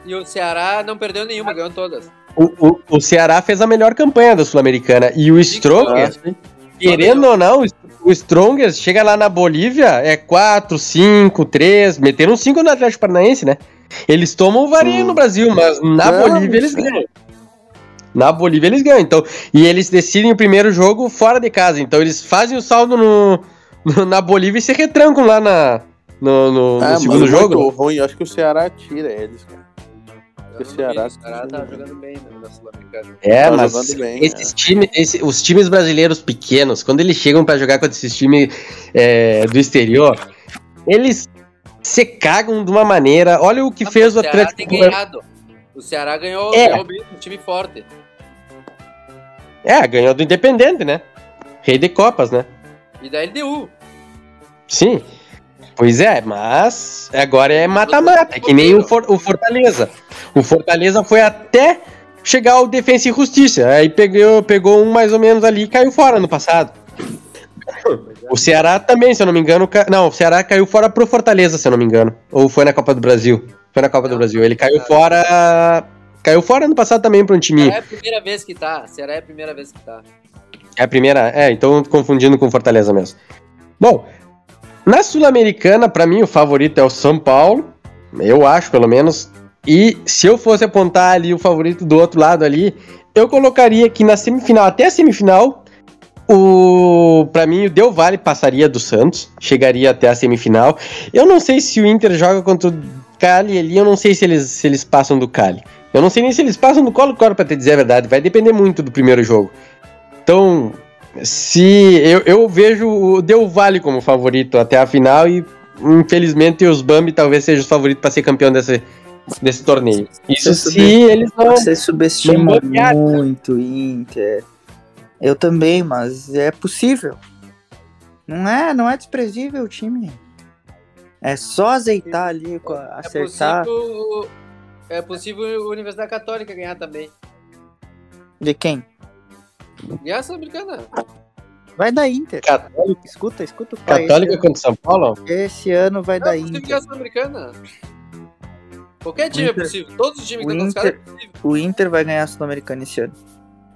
E o Ceará não perdeu nenhuma, ganhou todas. O, o, o Ceará fez a melhor campanha da Sul-Americana. E o Ah, Stronger, sim. Querendo ou não, o Strongers chega lá na Bolívia, é 4, 5, 3. Meteram 5 no Atlético Paranaense, né? Eles tomam varinha Hum. no Brasil, mas na Não, Bolívia eles sim. ganham. Na Bolívia eles ganham. Então, e eles decidem o primeiro jogo fora de casa. Então eles fazem o saldo no, no- na Bolívia e se retrancam lá na, no, no- no Ah, segundo mas jogo. muito ruim. Acho que o Ceará tira eles, cara. O Ceará, O Ceará tá jogando bem né, na Sul-Americana. É, Tá mas esses times, esse- os times brasileiros pequenos, quando eles chegam pra jogar contra esses times é, do exterior, eles se cagam de uma maneira. Olha o que Ah, fez o Ceará Atlético. tem ganhado. O Ceará ganhou, É. ganhou bem, um time forte. É, ganhou do Independente, né? Rei de Copas, né? E da LDU. Sim. Pois é, mas agora é mata-mata, é que nem o, For- o Fortaleza. O Fortaleza foi até chegar ao Defensa e Justiça. Aí pegou, pegou um mais ou menos ali e caiu fora no passado. O Ceará também, se eu não me engano. ca- Não, o Ceará caiu fora pro Fortaleza, se eu não me engano. Ou foi na Copa do Brasil. Foi na Copa do Brasil. Ele caiu Ceará. fora. Caiu fora no passado também pra um timinho. Ceará é a primeira vez que tá. Ceará é a primeira vez que tá. É a primeira. É, então confundindo com Fortaleza mesmo. Bom, na Sul-Americana, pra mim, o favorito é o São Paulo. Eu acho, pelo menos. E se eu fosse apontar ali o favorito do outro lado ali, eu colocaria que na semifinal, até a semifinal, o para mim o Del Valle passaria do Santos, chegaria até a semifinal. Eu não sei se o Inter joga contra o Cali ali, eu não sei se eles, se eles passam do Cali. Eu não sei nem se eles passam do Colo-Colo, pra te dizer a verdade. Vai depender muito do primeiro jogo. Então, se eu, eu vejo o Del Valle como favorito até a final e, infelizmente, os Bambi talvez sejam os favoritos para ser campeão desse, desse torneio. Isso Você se eles não... Você subestima não muito o Inter. Eu também, mas é possível. Não é, não é desprezível o time. É só azeitar ali, É acertar. possível, é possível a Universidade Católica ganhar também. De quem? E a Sul-Americana? Vai dar Inter. Católica, Escuta, escuta o pai. Católica contra São Paulo? Esse ano vai É dar possível Inter. ganhar a Sul-Americana. Qualquer time Inter- é possível. Todos os times que estão Inter- é possível. O Inter vai ganhar a Sul-Americana esse ano.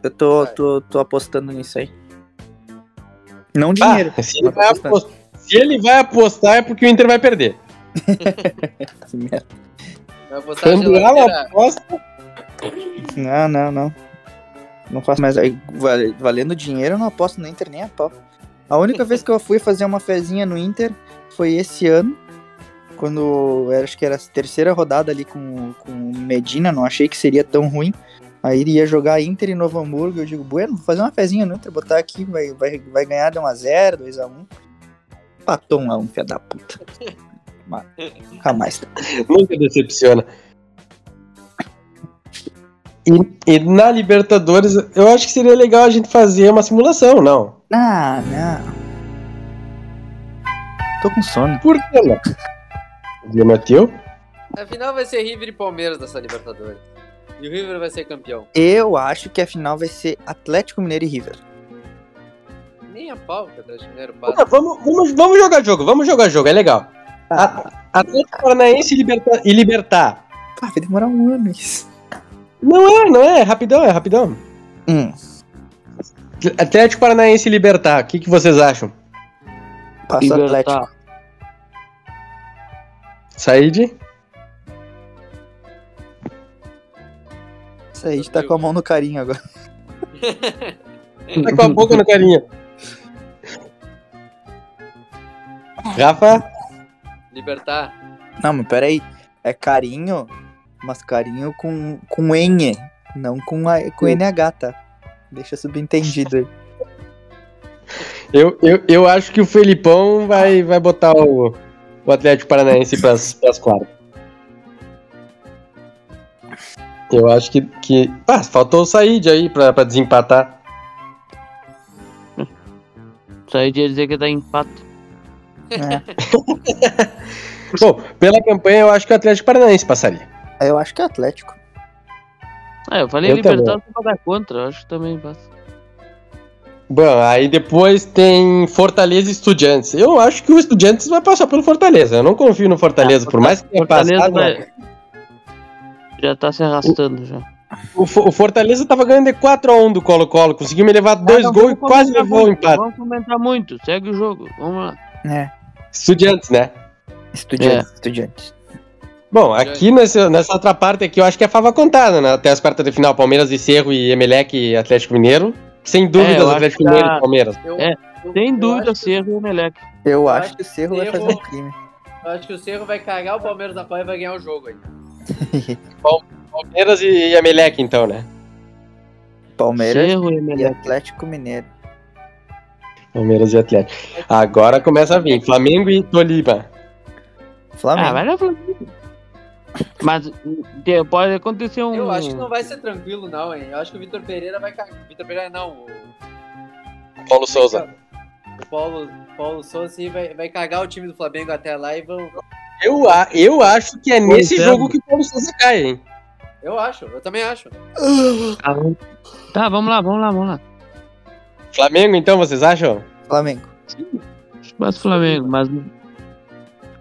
Eu tô, Vai. tô, tô apostando nisso aí. Não dinheiro. Ah, se, ele apostar, se ele vai apostar é porque o Inter vai perder. Que merda. Vai apostar Quando ela aposta, Não, não, não. Não faço mais. Valendo dinheiro, eu não aposto no Inter nem a pau. A única vez que eu fui fazer uma fezinha no Inter foi esse ano. Quando era, acho que era a terceira rodada ali com, com o Medina, não achei que seria tão ruim. Aí iria jogar Inter e Novo Hamburgo. Eu digo, bueno, vou fazer uma fezinha no Inter, botar aqui, vai, vai, vai ganhar de 1x0, 2x1. Patou 1x1, filha da puta. Mas, Nunca mais. nunca decepciona. E, e na Libertadores, eu acho que seria legal a gente fazer uma simulação, não? Ah, não. Tô com sono. Por que não? Viu, Matheus? A final vai ser River e Palmeiras dessa Libertadores. E o River vai ser campeão. Eu acho que a final vai ser Atlético Mineiro e River. Nem a pau que o Atlético Mineiro Ah, passa. vamos, vamos, vamos jogar jogo, vamos jogar jogo, é legal. A- Atlético Paranaense e Liberta- e Libertar. Pá, vai demorar um ano isso. Não é, não é, é rapidão, é rapidão. Hum, Atlético Paranaense e Libertar, o que, que vocês acham? passa o Atlético. Said? Gente tá com a mão no carinho agora. Tá com a boca no carinha. Rafa? Libertar. Não, mas peraí. É carinho, mas carinho com, com N, não com, a, com NH, tá? Deixa subentendido aí. Eu, eu, eu acho que o Felipão vai, vai botar o, o Atlético Paranaense pras, pras quartas. Eu acho que. que ah, faltou o Said aí pra, pra desempatar. Aí ia dizer que dá empate. É, Bom, pela campanha eu acho que o Atlético Paranaense passaria. Eu acho que é Atlético. Ah, eu falei Eu Libertadores pra dar contra, eu acho que também passa. Bom, aí depois tem Fortaleza e Estudiantes. Eu acho que o Estudiantes vai passar pelo Fortaleza. Eu não confio no Fortaleza, por mais que tenha passado. vai- Já tá se arrastando já. O, o Fortaleza tava ganhando de 4x1 do Colo-Colo. Conseguiu me levar dois Ah, gols e quase levou o muito, empate. Vamos comentar muito, segue o jogo, vamos lá. É, Estudiantes, né? estudiantes, estudiantes. Bom, aqui nessa, nessa outra parte aqui eu acho que é fava contada, né? Até as quartas de final, Palmeiras e Cerro e Emelec e Atlético Mineiro. Sem É, dúvidas, eu acho Atlético Mineiro tá- e Palmeiras. Eu, É, eu- Sem eu dúvida, Cerro e Emelec. Eu acho que o Cerro vai fazer um crime. eu acho que o Cerro vai cagar o Palmeiras na pau e vai ganhar o jogo aí. Palmeiras e, Emelec, então, né? Palmeiras Cerro e e. Atlético Mineiro. Palmeiras e Atlético. Agora começa a vir. Flamengo e Tolima. Flamengo. Ah, vai lá Flamengo. Mas pode acontecer um. Eu acho que não vai ser tranquilo, não, hein? Eu acho que o Vitor Pereira vai cagar. Vitor Pereira não, o, Paulo Souza. o Paulo, Paulo Souza sim, vai, vai cagar o time do Flamengo até lá e vão. Eu, a- eu acho que é nesse é. jogo que o Paulo Souza cai, hein? Eu acho, eu também acho. Ah, Tá, vamos lá, vamos lá, vamos lá. Flamengo, então, vocês acham? Flamengo. Passa o Flamengo, mas.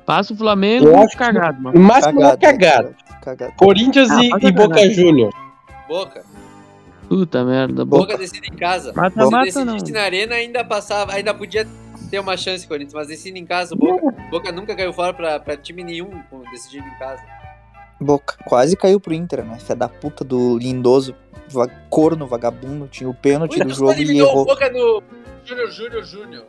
Passa o Flamengo Eu acho cagado, mano. O máximo é Cagado. cagado. Cagado. Corinthians Ah, e, e Boca. Juniors. Boca. Puta merda. Boca, Boca. decide em casa. Mata, Se mata, decidisse não. na arena, ainda passava, ainda podia ter uma chance, Corinthians, mas decide em casa, Boca. Boca nunca caiu fora pra, pra time nenhum decidindo em casa. Boca. Quase caiu pro Inter, né? Filha da puta do lindoso. va- Corno, vagabundo. Tinha o pênalti do Inter só jogo e errou. Boca no Júnior, Júnior, Júnior.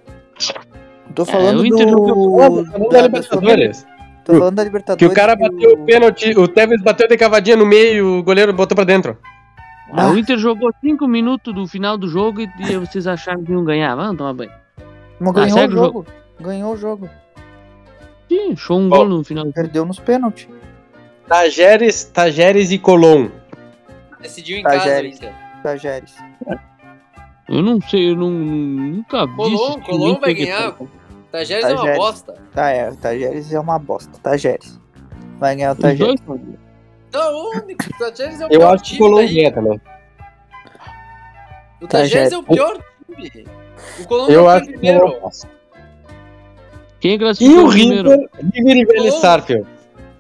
Tô falando o Inter do... Falando da da- da Libertadores. Tô falando da Libertadores. Que o cara bateu o pênalti, o Tevez bateu de cavadinha no meio e o goleiro botou pra dentro. Ah, o Inter jogou 5 minutos do final do jogo e, e vocês acharam que iam ganhar. Vamos tomar banho. Mas Ah, ganhou o segue o jogo. Ganhou o jogo. Sim, achou um Bom. gol no final. Perdeu nos pênaltis. Tajeres, Tajeres e Colom. Decidiu em Tá, casa. Inter. Tajeres. Eu não sei, eu não, nunca vi. Colom, Colom vai ganhar. Tajeres é uma bosta. Tá, é. O Tajeres é uma bosta. Tajeres. Vai ganhar o Tajeres. Não, o único. O Tajeres é o Eu pior acho que o ganha também. O Tajeres é o pior time. O foi que o primeiro. Quem E classificou o primeiro? River, River e Vélez Colom. Sarsfield.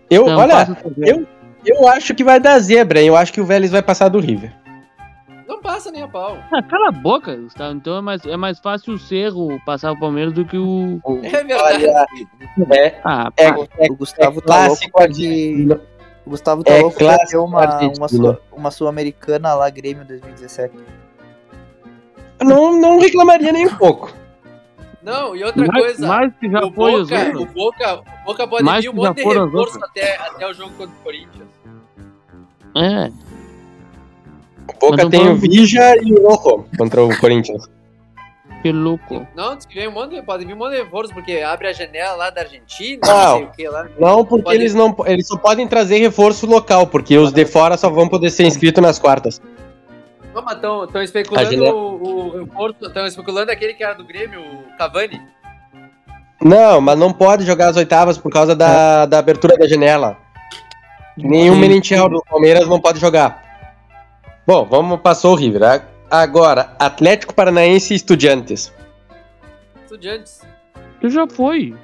Eu, Não, olha, o eu, eu acho que vai dar zebra, hein? Eu acho que o Vélez vai passar do River. Não passa nem a pau. Ah, cala a boca, Gustavo. Então é mais, é mais fácil o Cerro passar o Palmeiras do que o. É verdade. É, Ah, é, é, O Gustavo é tá louco clássico que... O Gustavo tá É louco pra ter uma, uma, sul, uma sul-americana lá, Grêmio 2017. Não, não reclamaria nem um pouco. Não, e outra mais, coisa. mais que já o, foi Boca, o, Boca, o Boca pode Mais vir um monte de reforço até, até o jogo contra o Corinthians. É. Boca não tem o Vija e o Rojo contra o Corinthians. Que louco. Não, diz que vem um monte de, pode vir um monte de reforço, porque abre a janela lá da Argentina, Não. não sei o que lá. Não, porque Pode- eles não eles só podem trazer reforço local, porque os de fora só vão poder ser inscritos nas quartas. Não, mas estão especulando janela- o, o reforço, estão especulando aquele que era do Grêmio, o Cavani. Não, mas não pode jogar as oitavas por causa da, da abertura da janela. Nenhum Sim. Merentiel do Palmeiras não pode jogar. Bom, vamos passou o River. Agora, Atlético Paranaense e Estudiantes. Estudiantes. Tu já foi.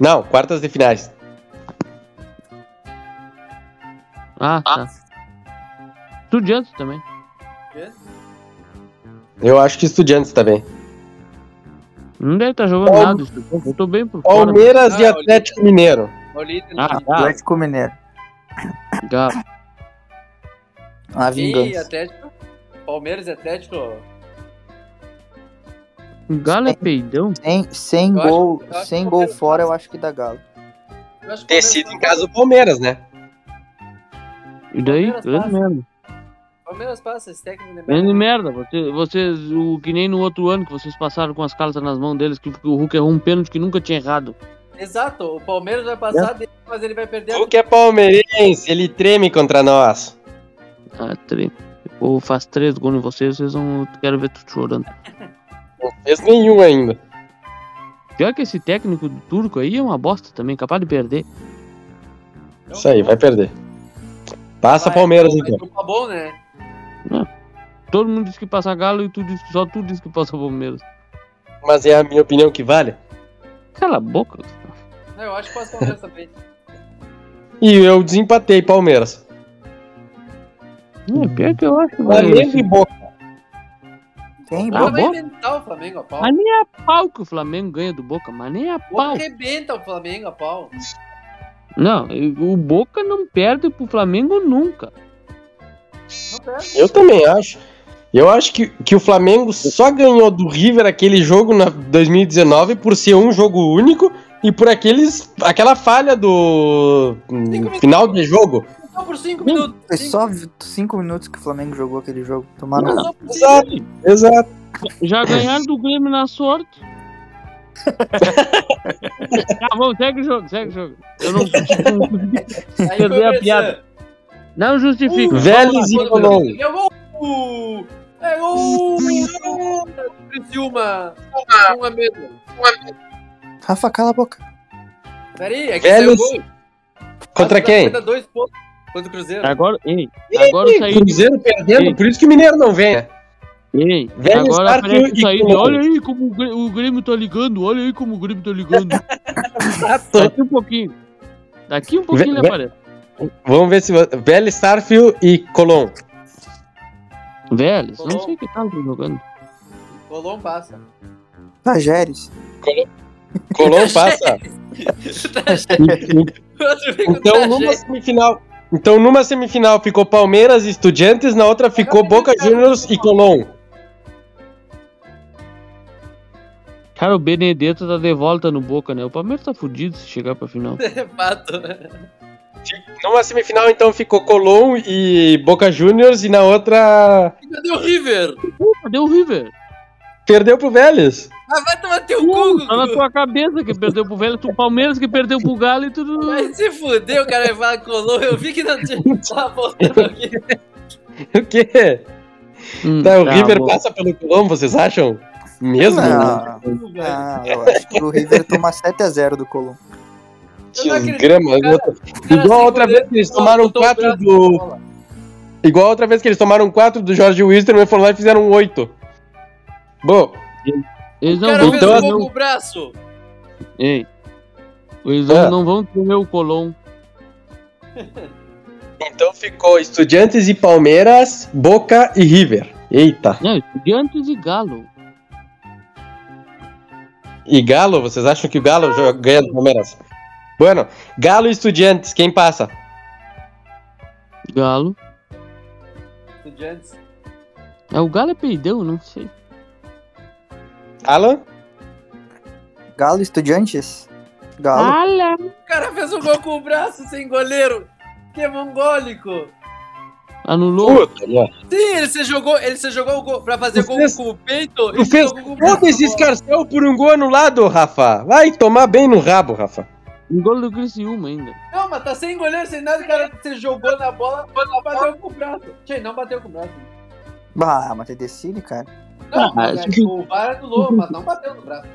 Não, quartas de finais. Ah, tá. Estudiantes também. Eu acho que Estudiantes também. Não deve estar jogando Palme- nada. Estudiantes. Eu tô bem por fora. Palmeiras e Ah, Atlético Mineiro. O líder Ah, tá. Atlético Mineiro. Galo. A E vingança. Atlético. Palmeiras e Atlético. Galo é peidão. Sem, sem Eu gol, eu acho sem gol fora, eu acho que dá Galo. Ter sido em casa do Palmeiras, né? E daí? Palmeiras Grande passa. merda. Palmeiras passa, esse técnico de Grande merda. merda. Você, vocês, o, que nem no outro ano que vocês passaram com as cartas nas mãos deles, que o Hulk errou um pênalti que nunca tinha errado. Exato, o Palmeiras vai passar dele, mas ele vai perder a O que é palmeirense, ele treme contra nós. Ah, trem. Ou faz três gols em vocês, vocês vão. Quero ver tu chorando. Não fez nenhum ainda. Pior que esse técnico do turco aí é uma bosta também, capaz de perder. Isso aí, vai perder. Passa Vai, Palmeiras vai então. Tá bom, né? Todo mundo diz que passa Galo e tu diz, só tu diz que passa Palmeiras. Mas é a minha opinião que vale. Cala a boca. Não, eu acho que passa Palmeiras também. E eu desempatei Palmeiras. É, pior que eu acho. Flamengo e Boca. Tem Tá Agora vai inventar o Flamengo a pau. Mas nem a pau que o Flamengo ganha do Boca, mas nem a Boca pau. arrebenta o Flamengo a pau. Não, o Boca não perde pro Flamengo nunca. Eu também acho. Eu acho que, que o Flamengo só ganhou do River aquele jogo na 2019 por ser um jogo único e por aqueles aquela falha do hum, final de jogo. Só por 5 minutos. Foi só vi- cinco minutos que o Flamengo jogou aquele jogo. Tomaram. cinco Exato, exato. Já ganharam do Grêmio na sorte. tá bom, segue o jogo, segue o jogo. Eu não, não foi a piada. Não justifica. Vélez e Colom. É gol! É gol! Criciúma! Um a menos. Rafa, cala a boca. Peraí, é que Vélez saiu gol. Contra quem? Dois pontos contra o Cruzeiro. Agora, ei, agora eu saí de, Cruzeiro perdendo, Ei. por isso que o Mineiro não vem. né? ei, Vélez, agora parece que Colom. olha aí como o Grê- o Grêmio tá ligando, olha aí como o Grêmio tá ligando. Daqui um pouquinho. Daqui um pouquinho ele aparece. Vamos ver se Vélez, Starfield e Colom. Vélez, não Colom. sei que tá jogando. Colom passa. Tajeres. Colom passa. Então numa semifinal, então numa semifinal ficou Palmeiras e Estudiantes, na outra ficou Boca Juniors e Colom. Cara, o Benedetto tá de volta no Boca, né? O Palmeiras tá fudido se chegar pra final. Fato. Numa semifinal, então, ficou Colom e Boca Juniors, e na outra Cadê o River? Cadê o River? perdeu pro Vélez. Ah, vai tomar teu cu, Tá na tua cabeça que perdeu pro Velho, o Palmeiras que perdeu pro Galo e tudo. Vai se fuder, o cara vai falar colou. Eu vi que não tinha. Tava voltando aqui. O quê? Hum, Tá, o tá River bom. passa pelo Colom, vocês acham? Mesmo? Não, não, eu acho que o River toma 7x0 do Colombo. Não Grama, cara. Cara, Igual outra goleiro, vez que eles tomaram botou o quatro braço do- na bola. Igual a outra vez que eles tomaram 4 do Jorge Wilstermann, foram lá e fizeram 8. Bom, Eles O não cara vão fez um o- com o braço. Ei. Eles não, Ah. não vão tremer o Colom. então ficou Estudiantes e Palmeiras, Boca e River. Eita. Não, Estudiantes e Galo. E Galo, vocês acham que o Galo joga- ganha do Palmeiras? Bueno, Galo e Estudiantes, quem passa? Galo. Estudiantes. É, o Galo é peidão, não sei. Alan? Galo Estudiantes? Galo. Ala! O cara fez um gol com o braço sem goleiro. Que é mongólico. Anulou. Puta, né? Sim, ele se jogou, ele se jogou o gol pra fazer Tu gol fez- com o peito Tu fez todo esse escarcel por um gol anulado, Rafa. Vai tomar bem no rabo, Rafa. Um gol do Criciúma ainda. Não, mas tá sem goleiro, sem nada, o cara se jogou na bola, bateu com o braço. Tchê, não bateu com o braço. Bah, mas tem decide, cara. Não, Ah, mas acho que- o VAR anulou, mas não bateu no braço.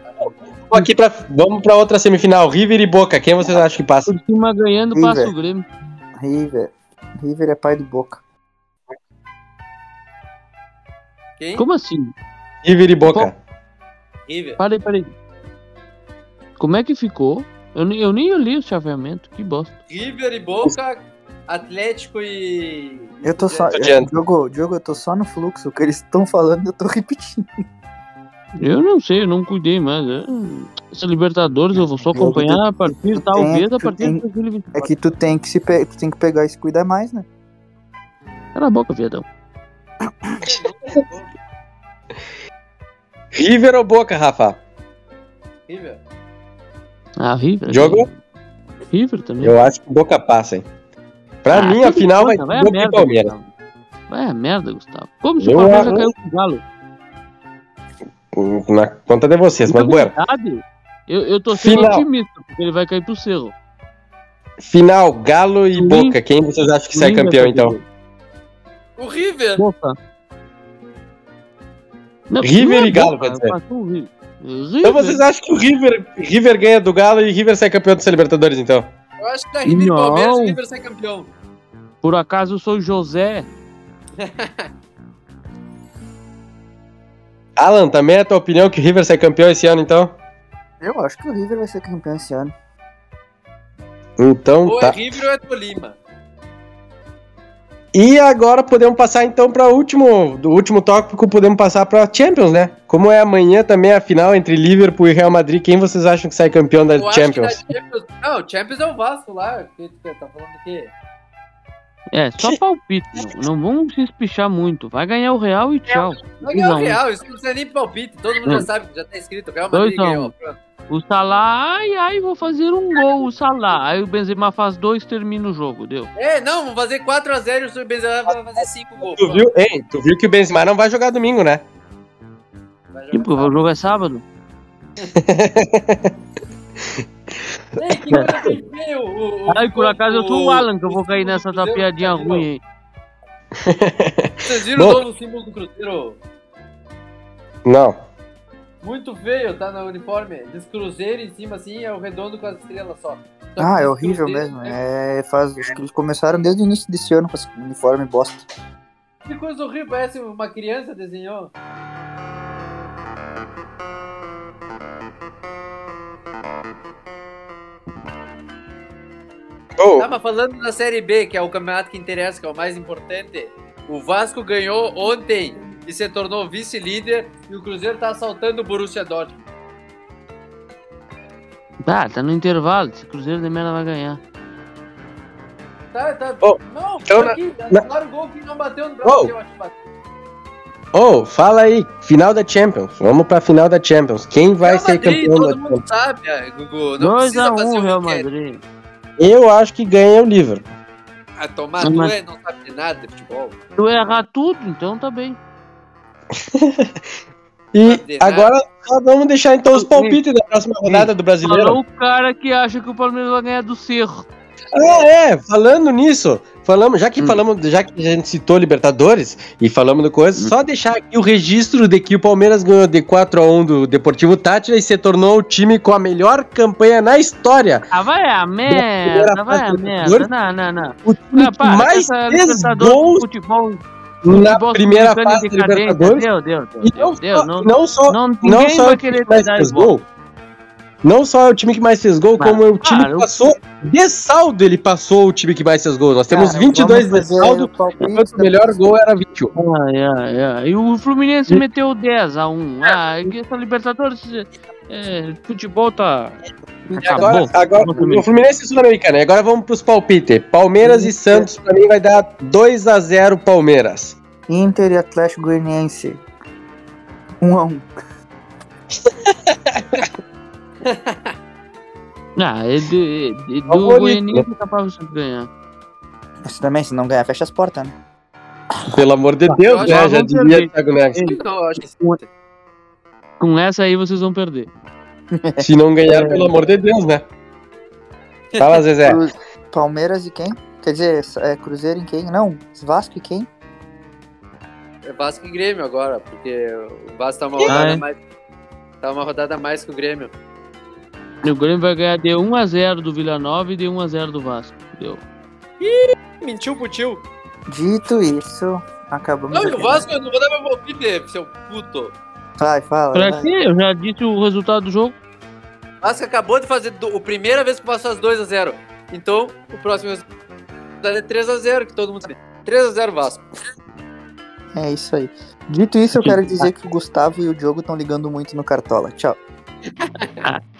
Aqui pra, vamos pra outra semifinal, River e Boca. Quem vocês acham que passa? Por cima ganhando, River. passa o Grêmio. River. River é pai do Boca. Quem? Como assim? River e Boca. River. Parei, parei. Como é que ficou? Eu, nem- eu nem li o chaveamento, que bosta. River e Boca, Atlético e. Eu tô só. Diogo, Diogo, eu tô só no fluxo. O que eles estão falando, eu tô repetindo. Eu não sei, eu não cuidei mais. é. Essa Libertadores eu vou só acompanhar a partir, tu talvez tem- a partir tem- de 2024. É que tu tem que se pe... tu tem que pegar e se cuidar mais, né? Cala a boca, viadão. River ou Boca, Rafa? River. Ah, River. Jogo? River também. Eu acho que Boca passa, hein? Pra Ah, mim, a final vai conta, ser vai a merda, Palmeiras. Gustavo. Vai a merda, Gustavo. Como se o Palmeiras já caiu com o Galo? Na conta de vocês, mas Na bueno. verdade, eu, eu tô sendo Final. otimista, porque ele vai cair pro Cerro. Final, Galo e Sim. Boca. Quem vocês acham que sai campeão, vai então? O River. Boca. Não, River não é e Galo, quer dizer. passou o River. Então vocês acham que o River, River ganha do Galo e River sai campeão dessa Libertadores, então? Eu acho que da River e Não. Palmeiras o River sai campeão. Por acaso eu sou José. Alan, também é a tua opinião que o River sai campeão esse ano, então? Eu acho que o River vai ser campeão esse ano. Então Ou é tá. River ou é Tolima. E agora podemos passar então para o último, do último tópico, podemos passar para Champions, né? Como é amanhã também a final entre Liverpool e Real Madrid, quem vocês acham que sai campeão da Eu acho que Champions? da Champions. Não, o Champions é o Vasco lá. Que, que, tá falando do quê? É, só palpite. Não, não vamos se espichar muito. Vai ganhar o Real e tchau. Vai ganhar o. Real, isso não precisa nem palpite. Todo mundo já Hum. sabe, já tá escrito. O Real Madrid ganhou. Pronto. O Salah, ai, ai, vou fazer um gol, o Salah. Aí o Benzema faz dois, termina o jogo, deu. É, não, vamos fazer 4x0 e o Benzema vai fazer 5 gols. Tu viu, hein? Tu viu que o Benzema não vai jogar domingo, né? Vai jogar Tipo, o jogo é sábado. Ei, que o- o- Ai, por acaso eu sou o Alan, que eu vou cair nessa Cruzeiro, piadinha ruim aí. Vocês viram Bom. o novo símbolo do Cruzeiro? Não. Muito feio, tá no uniforme. Diz Cruzeiro em cima assim, é o redondo com as estrelas só. Que Ah, é horrível Cruzeiro, mesmo. né? É, faz, acho que eles começaram desde o início desse ano com esse uniforme bosta. Que coisa horrível, parece uma criança desenhou. Oh, Tá, mas falando da Série B, que é o campeonato que interessa, que é o mais importante, o Vasco ganhou ontem e se tornou vice-líder e o Cruzeiro tá assaltando o Borussia Dortmund. Tá, tá no intervalo. Esse Cruzeiro de merda vai ganhar. Tá, tá. Oh, não, então aqui, na- anularam o gol que não bateu no braço Oh. acho que bateu. Ô, fala aí, final da Champions. Vamos pra final da Champions. Quem vai Real ser Madrid, campeão da todo mundo Champions? sabe, ah, Gugu. Não precisa 2x1 fazer Real o que quer. Madrid. Eu acho que ganha o Liverpool. Ah, tomar tu Mas- é, não sabe de nada de futebol. Tu errar tudo, então tá bem. E agora só vamos deixar então os palpites da próxima rodada do Brasileiro. Falou o cara que acha que o Palmeiras vai ganhar do Cerro. Ah, é, falando nisso, falamos, já que falamos, já que a gente citou Libertadores e falamos do coisa, só deixar aqui o registro de que o Palmeiras ganhou de 4 a 1 do Deportivo Tátira e se tornou o time com a melhor campanha na história. Ah, vai a merda, vai a merda. Não, não, não. O time Ah, mais fez Libertadores gols futebol, na futebol primeira fase decadência. Libertadores. Deu, deu, deu, E não, deu, deu. só, Não, não só, não, ninguém só vai querer que mais fez igual. gol. Não só é o time que mais fez gol, Ah, como é o time para, que eu- passou. De saldo ele passou o time que mais fez gol. Nós temos Cara, 22 vamos de fazer saldo, enquanto o melhor gol era 21. Ai, ai, ai. E o Fluminense meteu 10 a 1. Ah, é essa Libertadores. É, futebol tá. E Acabou. agora, agora o Fluminense é Sul-Americano. E agora vamos pros palpites. Palmeiras e Santos, pra mim, vai dar 2 a 0 Palmeiras. Inter e Atlético Goianiense. 1 a 1 Ah, é de, de, Ó o do que é capaz de ganhar. Mas também, se não ganhar, fecha as portas, né? Pelo amor de Deus, né? Já. Thiago Neves. Que Com essa aí vocês vão perder. Se não ganhar, pelo amor de Deus, né? Fala, Zezé. Palmeiras e quem? Quer dizer, é Cruzeiro em quem? Não, Vasco e quem? é Vasco e Grêmio agora, porque o Vasco tá uma rodada Ah, é? mais. Tá uma rodada a mais que o Grêmio. E o Grêmio vai ganhar de 1x0 do Vila Nova e de 1x0 do Vasco. Deu. Mentiu pro tio. Dito isso, acabamos Não, e o. Vasco, eu não vou dar meu palpite, seu puto. Vai, fala. Pra vai. quê? Eu já disse o resultado do jogo. O Vasco acabou de fazer do, a primeira vez que passou as 2x0. Então, o próximo resultado é 3x0, que todo mundo sabe. 3x0 Vasco. É isso aí. Dito isso, eu quero dizer que o Gustavo e o Diogo estão ligando muito no Cartola. Tchau.